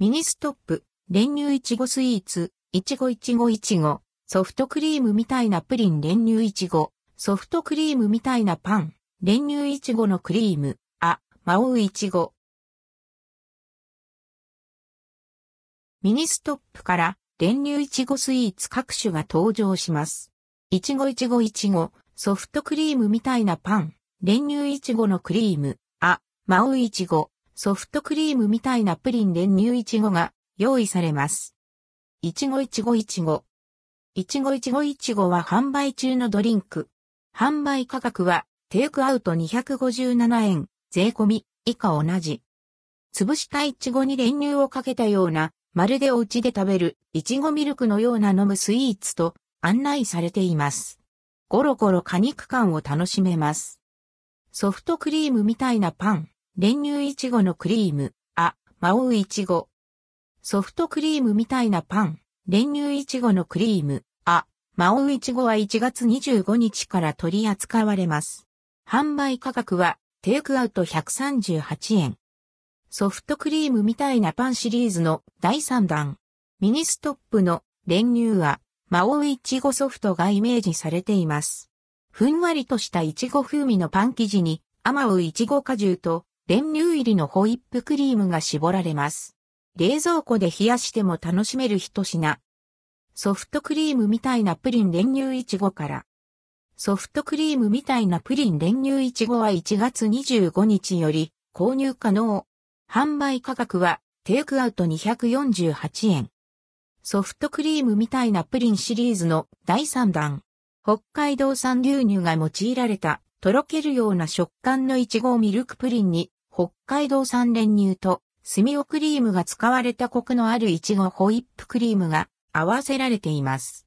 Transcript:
ミニストップ、練乳いちごスイーツ、いちごいちごいちご、ソフトクリームみたいなプリン練乳いちご、ソフトクリームみたいなパン、練乳いちごのクリーム、あまおういちご。ミニストップから練乳いちごスイーツ各種が登場します。いちごいちごいちご、ソフトクリームみたいなパン、練乳いちごのクリーム、あ、魔王いちご、ソフトクリームみたいなプリン練乳いちごが用意されます。いちごいちごいちご。いちごいちごいちごは販売中のドリンク。販売価格はテイクアウト257円、税込み以下同じ。潰したいちごに練乳をかけたようなまるでお家で食べる、いちごミルクのような飲むスイーツと案内されています。ゴロゴロ果肉感を楽しめます。ソフトクリームみたいなパン、練乳いちごのクリーム、あ、魔王いちご。ソフトクリームみたいなパン、練乳いちごのクリーム、あ、魔王いちごは1月25日から取り扱われます。販売価格はテイクアウト138円。ソフトクリームみたいなパンシリーズの第3弾。ミニストップの練乳あまおういちごソフトがイメージされています。ふんわりとしたいちご風味のパン生地にあまおういちご果汁と練乳入りのホイップクリームが絞られます。冷蔵庫で冷やしても楽しめる一品。ソフトクリームみたいなプリン練乳いちごから。ソフトクリームみたいなプリン練乳いちごは1月25日より購入可能。販売価格はテイクアウト248円。ソフトクリームみたいなプリンシリーズの第3弾。北海道産牛乳が用いられたとろけるような食感のいちごミルクプリンに北海道産練乳とスミオクリームが使われたコクのあるいちごホイップクリームが合わせられています。